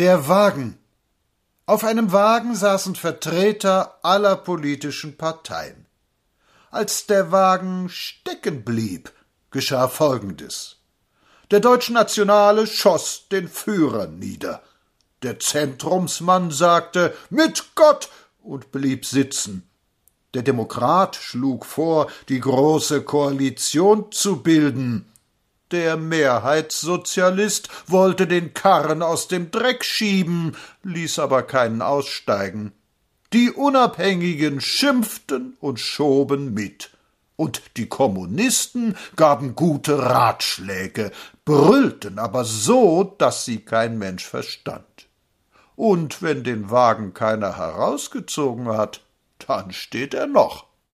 Der Wagen. Auf einem Wagen saßen Vertreter aller politischen Parteien. Als der Wagen stecken blieb, geschah Folgendes. Der Deutschnationale schoss den Führer nieder. Der Zentrumsmann sagte Mit Gott und blieb sitzen. Der Demokrat schlug vor, die große Koalition zu bilden. Der Mehrheitssozialist wollte den Karren aus dem Dreck schieben, ließ aber keinen aussteigen. Die Unabhängigen schimpften und schoben mit. Und die Kommunisten gaben gute Ratschläge, brüllten aber so, dass sie kein Mensch verstand. Und wenn den Wagen keiner herausgezogen hat, dann steht er noch.